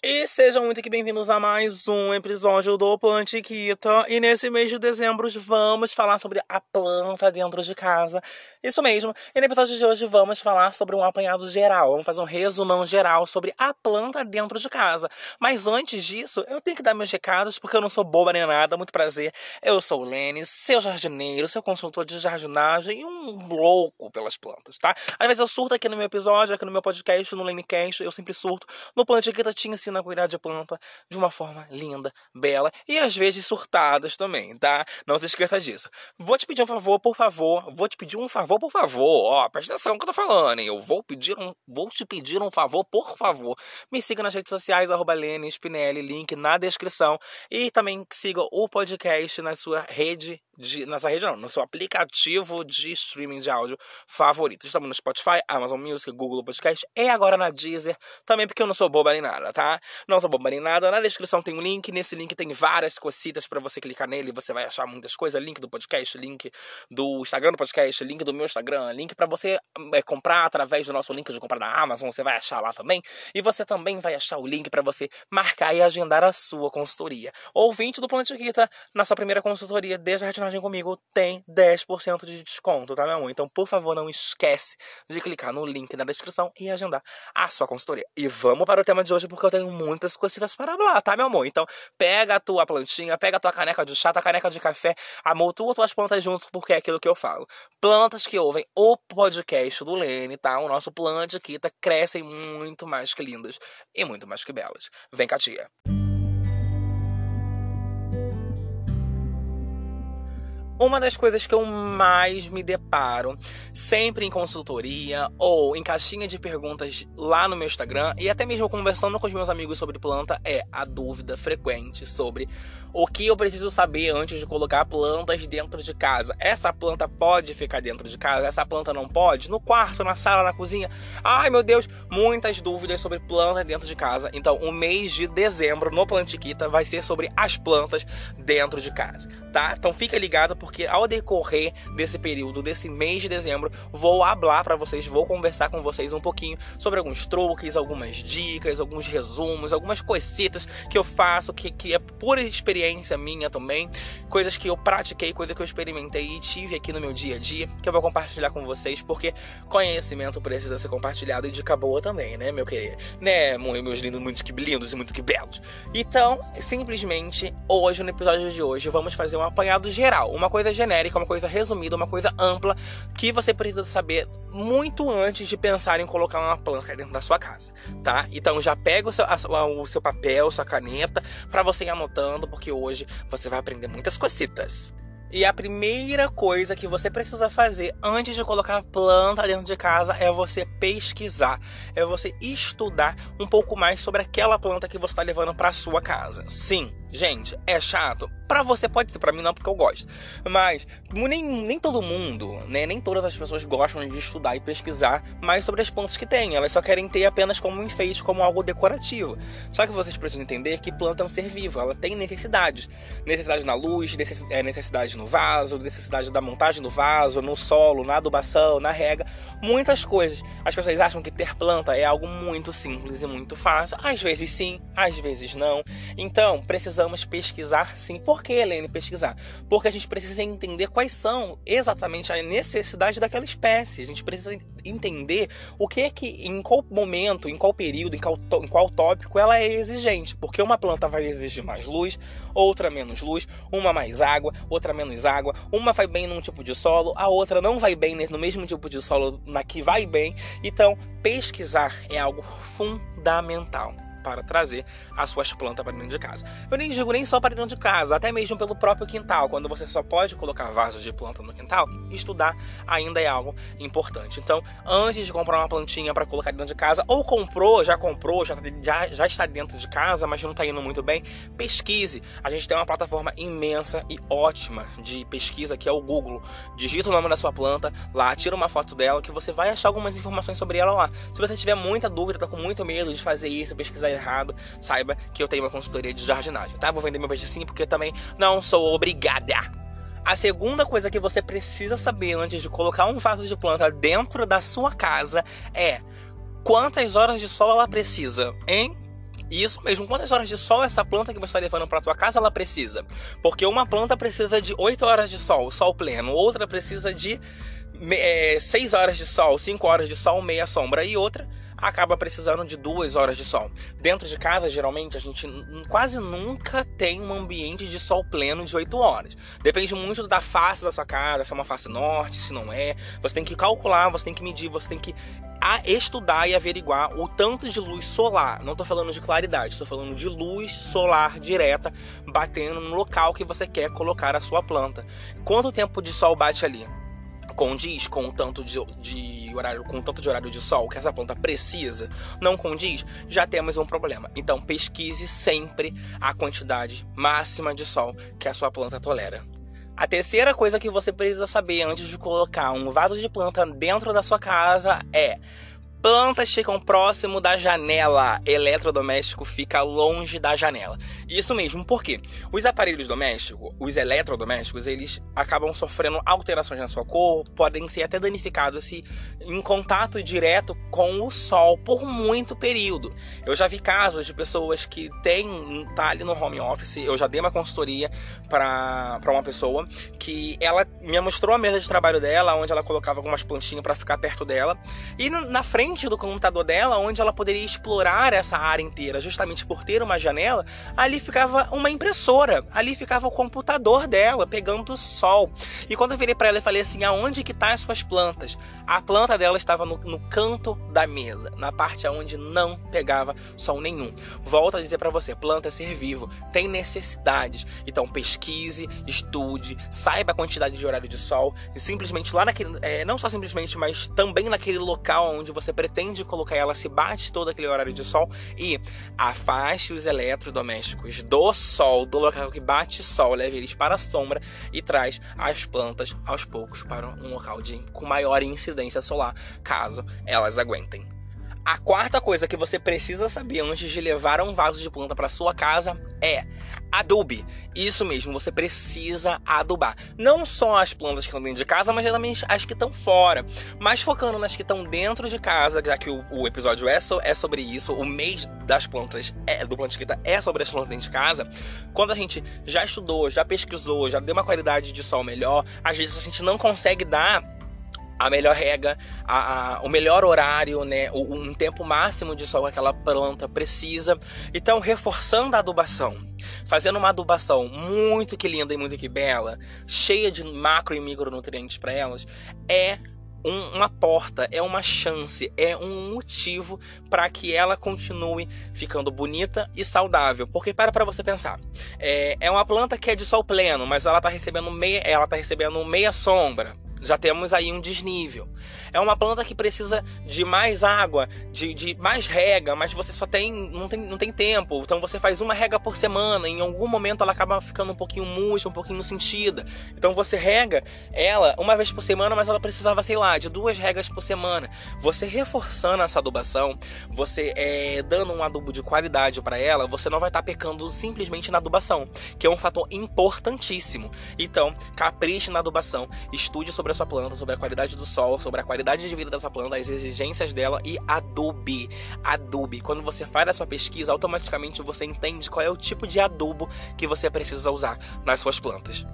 E sejam muito que bem-vindos a mais um episódio do Plantiquita. E nesse mês de dezembro vamos falar sobre a planta dentro de casa. Isso mesmo. E no episódio de hoje vamos falar sobre um apanhado geral. Vamos fazer um resumão geral sobre a planta dentro de casa. Mas antes disso, eu tenho que dar meus recados porque eu não sou boba nem nada. Muito prazer. Eu sou o Lene, seu jardineiro, seu consultor de jardinagem e um louco pelas plantas, tá? Às vezes eu surto aqui no meu episódio, aqui no meu podcast, no Lenecast, eu sempre surto. No Plantiquita te ensino ensina a cuidar de planta de uma forma linda, bela e às vezes surtadas também, tá? Não se esqueça disso. Vou te pedir um favor, por favor. Vou te pedir um favor, por favor. Ó, presta atenção no que eu tô falando, hein? Eu vou pedir um, vou te pedir um favor, por favor. Me siga nas redes sociais, arroba Lene Spinelli, link na descrição. E também siga o podcast na sua rede de, na sua rede não, no seu aplicativo de streaming de áudio favorito. Estamos no Spotify, Amazon Music, Google Podcast e agora na Deezer, também porque eu não sou boba nem nada, tá? Não sou boba nem nada. Na descrição tem um link, nesse link tem várias cositas para você clicar nele, você vai achar muitas coisas, link do podcast, link do Instagram do podcast, link do meu Instagram, link para você é, comprar através do nosso link de comprar na Amazon, você vai achar lá também. E você também vai achar o link para você marcar e agendar a sua consultoria. Ouvinte do Planeta Guita, na sua primeira consultoria, desde a personagem comigo tem 10% de desconto, tá, meu amor? Então, por favor, não esquece de clicar no link na descrição e agendar a sua consultoria. E vamos para o tema de hoje, porque eu tenho muitas coisitas para falar, tá, meu amor? Então, pega a tua plantinha, pega a tua caneca de chá, a caneca de café, amontoa tuas plantas juntos, porque é aquilo que eu falo. Plantas que ouvem o podcast do Lene, tá? O nosso plante tá, crescem muito mais que lindas e muito mais que belas. Vem cá, tia. Uma das coisas que eu mais me deparo, sempre em consultoria ou em caixinha de perguntas lá no meu Instagram e até mesmo conversando com os meus amigos sobre planta, é a dúvida frequente sobre o que eu preciso saber antes de colocar plantas dentro de casa. Essa planta pode ficar dentro de casa? Essa planta não pode? No quarto, na sala, na cozinha? Ai meu Deus, muitas dúvidas sobre plantas dentro de casa. Então, o mês de dezembro no Plantiquita vai ser sobre as plantas dentro de casa, tá? Então, fica ligado porque ao decorrer desse período, desse mês de dezembro, vou hablar para vocês, vou conversar com vocês um pouquinho sobre alguns truques, algumas dicas, alguns resumos, algumas coisitas que eu faço, que, que é pura experiência minha também, coisas que eu pratiquei, coisas que eu experimentei e tive aqui no meu dia a dia, que eu vou compartilhar com vocês, porque conhecimento precisa ser compartilhado e dica boa também, né, meu querido? Né, meus lindos, muito que lindos e muito que belos. Então, simplesmente, hoje, no episódio de hoje, vamos fazer um apanhado geral, uma coisa coisa genérica, uma coisa resumida, uma coisa ampla que você precisa saber muito antes de pensar em colocar uma planta dentro da sua casa, tá? Então já pega o seu, a, o seu papel, sua caneta, para você ir anotando, porque hoje você vai aprender muitas cositas. E a primeira coisa que você precisa fazer antes de colocar planta dentro de casa é você pesquisar, é você estudar um pouco mais sobre aquela planta que você está levando para sua casa. Sim, gente, é chato, Pra você pode ser, pra mim não, porque eu gosto. Mas nem, nem todo mundo, né? Nem todas as pessoas gostam de estudar e pesquisar mais sobre as plantas que têm. Elas só querem ter apenas como um enfeite, como algo decorativo. Só que vocês precisam entender que planta é um ser vivo, ela tem necessidades. Necessidade na luz, é, necessidade no vaso, necessidade da montagem do vaso, no solo, na adubação, na rega. Muitas coisas. As pessoas acham que ter planta é algo muito simples e muito fácil. Às vezes sim, às vezes não. Então, precisamos pesquisar sim. Por que, Helene, pesquisar? Porque a gente precisa entender quais são exatamente a necessidade daquela espécie. A gente precisa entender o que é que, em qual momento, em qual período, em qual, em qual tópico ela é exigente. Porque uma planta vai exigir mais luz, outra menos luz, uma mais água, outra menos água. Uma vai bem num tipo de solo, a outra não vai bem no mesmo tipo de solo na que vai bem. Então, pesquisar é algo fundamental para trazer as suas plantas para dentro de casa. Eu nem digo nem só para dentro de casa, até mesmo pelo próprio quintal. Quando você só pode colocar vasos de planta no quintal, estudar ainda é algo importante. Então, antes de comprar uma plantinha para colocar dentro de casa, ou comprou, já comprou, já, já, já está dentro de casa, mas não está indo muito bem, pesquise. A gente tem uma plataforma imensa e ótima de pesquisa que é o Google. Digita o nome da sua planta lá, tira uma foto dela que você vai achar algumas informações sobre ela lá. Se você tiver muita dúvida, está com muito medo de fazer isso, pesquisar errado, saiba que eu tenho uma consultoria de jardinagem, tá? Vou vender meu peixe sim, porque eu também não sou obrigada. A segunda coisa que você precisa saber antes de colocar um vaso de planta dentro da sua casa é quantas horas de sol ela precisa, hein? Isso mesmo, quantas horas de sol essa planta que você está levando para tua casa ela precisa? Porque uma planta precisa de 8 horas de sol, sol pleno, outra precisa de é, 6 horas de sol, 5 horas de sol, meia sombra, e outra acaba precisando de duas horas de sol. Dentro de casa, geralmente, a gente quase nunca tem um ambiente de sol pleno de 8 horas. Depende muito da face da sua casa, se é uma face norte, se não é. Você tem que calcular, você tem que medir, você tem que estudar e averiguar o tanto de luz solar. Não estou falando de claridade, estou falando de luz solar direta batendo no local que você quer colocar a sua planta. Quanto tempo de sol bate ali? Condiz com o tanto de, de, horário, com o tanto de horário de sol que essa planta precisa, não condiz, já temos um problema. Então pesquise sempre a quantidade máxima de sol que a sua planta tolera. A terceira coisa que você precisa saber antes de colocar um vaso de planta dentro da sua casa é Plantas ficam próximo da janela, eletrodoméstico fica longe da janela. Isso mesmo, porque os aparelhos domésticos, os eletrodomésticos, eles acabam sofrendo alterações na sua cor, podem ser até danificados se em contato direto com o sol por muito período. Eu já vi casos de pessoas que têm tá ali no home office, eu já dei uma consultoria para uma pessoa que ela me mostrou a mesa de trabalho dela, onde ela colocava algumas plantinhas para ficar perto dela, e na frente frente do computador dela, onde ela poderia explorar essa área inteira, justamente por ter uma janela, ali ficava uma impressora, ali ficava o computador dela pegando sol. E quando eu virei para ela e falei assim: aonde que tá as suas plantas? A planta dela estava no, no canto da mesa, na parte onde não pegava sol nenhum. Volto a dizer para você: planta é ser vivo, tem necessidades. Então pesquise, estude, saiba a quantidade de horário de sol e simplesmente lá naquele, é, não só simplesmente, mas também naquele local onde você pretende colocar ela se bate todo aquele horário de sol e afaste os eletrodomésticos do sol, do local que bate sol, leve eles para a sombra e traz as plantas aos poucos para um local de com maior incidência solar, caso elas aguentem. A quarta coisa que você precisa saber antes de levar um vaso de planta para sua casa é adube. Isso mesmo, você precisa adubar. Não só as plantas que estão dentro de casa, mas também as que estão fora. Mas focando nas que estão dentro de casa, já que o, o episódio é, so, é, sobre isso, o mês das plantas é, do Plantisquita é sobre as plantas dentro de casa. Quando a gente já estudou, já pesquisou, já deu uma qualidade de sol melhor, às vezes a gente não consegue dar a melhor rega, a, a, o melhor horário, né, o, um tempo máximo de sol que aquela planta precisa. Então, reforçando a adubação, fazendo uma adubação muito que linda e muito que bela, cheia de macro e micronutrientes para elas, é um, uma porta, é uma chance, é um motivo para que ela continue ficando bonita e saudável. Porque para para você pensar, é, é uma planta que é de sol pleno, mas ela está recebendo meia, ela tá recebendo meia sombra já temos aí um desnível. É uma planta que precisa de mais água, de, de mais rega, mas você só tem não, tem não tem tempo. Então você faz uma rega por semana. Em algum momento ela acaba ficando um pouquinho murcha, um pouquinho sentida. Então você rega ela uma vez por semana, mas ela precisava, sei lá, de duas regas por semana. Você reforçando essa adubação, você é, dando um adubo de qualidade para ela, você não vai estar tá pecando simplesmente na adubação, que é um fator importantíssimo. Então, capriche na adubação, estude sobre a sua planta, sobre a qualidade do sol, sobre a qualidade de vida dessa planta, as exigências dela e adube. Adube. Quando você faz a sua pesquisa, automaticamente você entende qual é o tipo de adubo que você precisa usar nas suas plantas.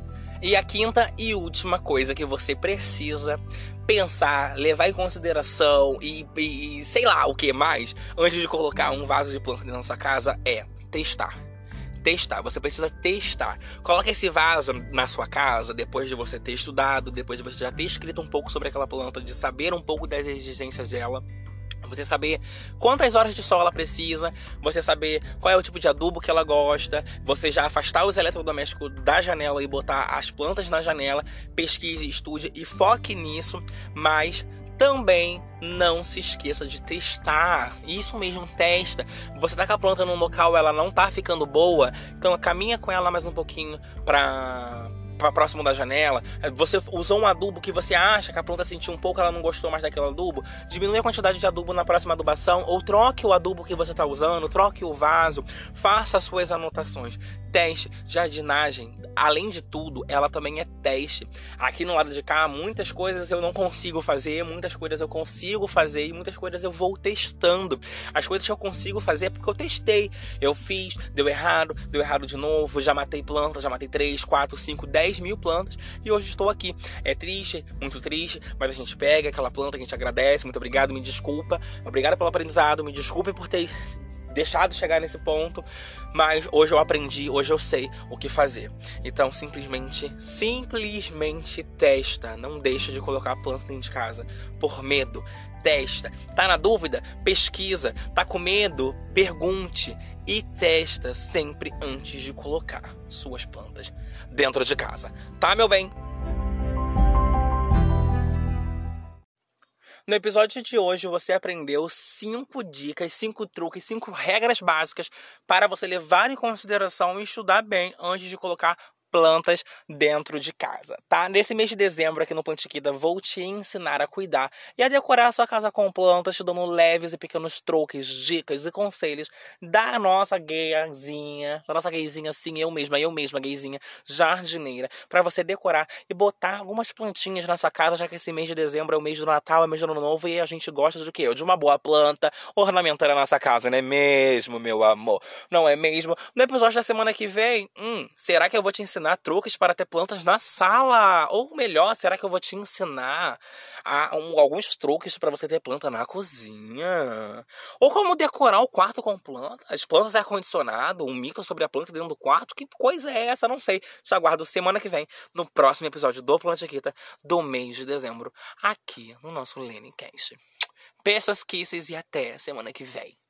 E a quinta e última coisa que você precisa pensar, levar em consideração e, e, sei lá o que mais antes de colocar um vaso de planta da sua casa é testar testar, você precisa testar. Coloque esse vaso na sua casa depois de você ter estudado, depois de você já ter escrito um pouco sobre aquela planta, de saber um pouco das exigências dela. Você saber quantas horas de sol ela precisa, você saber qual é o tipo de adubo que ela gosta, você já afastar os eletrodomésticos da janela e botar as plantas na janela, pesquise, estude e foque nisso, mas também não se esqueça de testar. Isso mesmo, testa. Você tá com a planta num local, ela não tá ficando boa, então caminha com ela mais um pouquinho para próximo da janela, você usou um adubo que você acha que a planta sentiu um pouco, ela não gostou mais daquele adubo, diminui a quantidade de adubo na próxima adubação ou troque o adubo que você está usando, troque o vaso, faça as suas anotações. Teste, jardinagem, além de tudo, ela também é teste. Aqui no lado de cá, muitas coisas eu não consigo fazer, muitas coisas eu consigo fazer e muitas coisas eu vou testando. As coisas que eu consigo fazer é porque eu testei, eu fiz, deu errado, deu errado de novo, já matei plantas, já matei 3, 4, 5, 10 10 mil plantas e hoje estou aqui. É triste, muito triste, mas a gente pega aquela planta, a gente agradece, muito obrigado, me desculpa, obrigado pelo aprendizado, me desculpe por ter deixado chegar nesse ponto, mas hoje eu aprendi, hoje eu sei o que fazer. Então, simplesmente, simplesmente testa, não deixa de colocar a planta dentro de casa por medo. Testa. Tá na dúvida? Pesquisa. Tá com medo? Pergunte e testa sempre antes de colocar suas plantas dentro de casa. Tá, meu bem? No episódio de hoje você aprendeu cinco dicas, cinco truques, cinco regras básicas para você levar em consideração e estudar bem antes de colocar plantas dentro de casa, tá? Nesse mês de dezembro aqui no Plantiquida vou te ensinar a cuidar e a decorar a sua casa com plantas, te dando leves e pequenos truques, dicas e conselhos da nossa gayzinha, da nossa gayzinha sim, eu mesma, eu mesma gayzinha, jardineira, para você decorar e botar algumas plantinhas na sua casa, já que esse mês de dezembro é o mês do Natal, é o mês do Ano Novo e a gente gosta de quê? De uma boa planta ornamentar a nossa casa, não é mesmo, meu amor? Não é mesmo? No episódio da semana que vem, hum, será que eu vou te ensinar ensinar truques para ter plantas na sala. Ou melhor, será que eu vou te ensinar a, um, alguns truques para você ter planta na cozinha? Ou como decorar o quarto com plantas? As plantas ar-condicionado, um mito sobre a planta dentro do quarto? Que coisa é essa? Não sei. Te aguardo semana que vem, no próximo episódio do Plantiquita do mês de dezembro, aqui no nosso Lenicast. Beijos, kisses e até semana que vem.